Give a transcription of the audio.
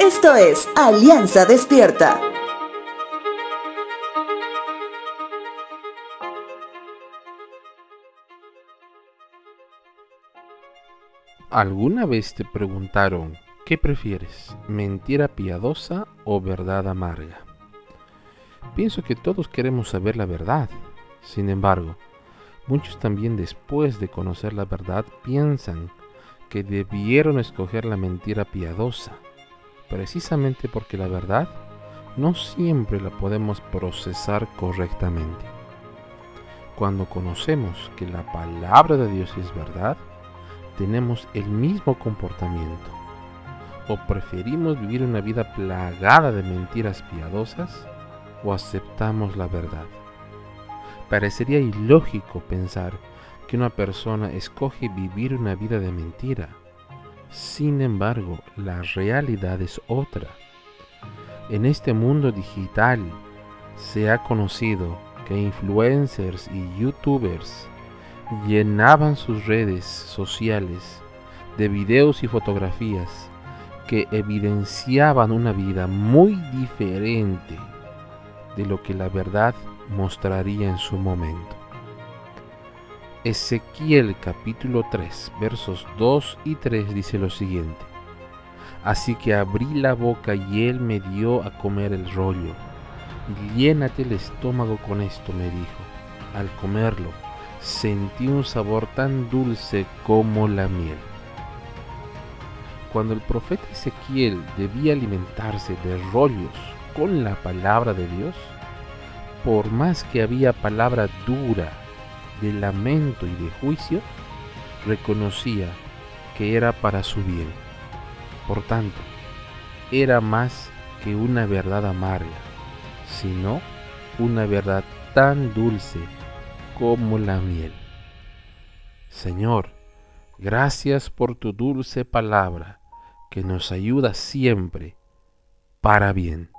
Esto es Alianza Despierta. ¿Alguna vez te preguntaron qué prefieres, mentira piadosa o verdad amarga? Pienso que todos queremos saber la verdad. Sin embargo, muchos también después de conocer la verdad piensan que debieron escoger la mentira piadosa, precisamente porque la verdad no siempre la podemos procesar correctamente. Cuando conocemos que la palabra de Dios es verdad, tenemos el mismo comportamiento? ¿O preferimos vivir una vida plagada de mentiras piadosas? ¿O aceptamos la verdad? Parecería ilógico pensar que una persona escoge vivir una vida de mentira. Sin embargo, la realidad es otra. En este mundo digital se ha conocido que influencers y youtubers llenaban sus redes sociales de videos y fotografías que evidenciaban una vida muy diferente de lo que la verdad mostraría en su momento. Ezequiel capítulo 3 versos 2 y 3 dice lo siguiente. Así que abrí la boca y él me dio a comer el rollo. Llénate el estómago con esto, me dijo. Al comerlo, sentí un sabor tan dulce como la miel. Cuando el profeta Ezequiel debía alimentarse de rollos con la palabra de Dios, por más que había palabra dura de lamento y de juicio, reconocía que era para su bien. Por tanto, era más que una verdad amarga, sino una verdad tan dulce como la miel. Señor, gracias por tu dulce palabra que nos ayuda siempre para bien.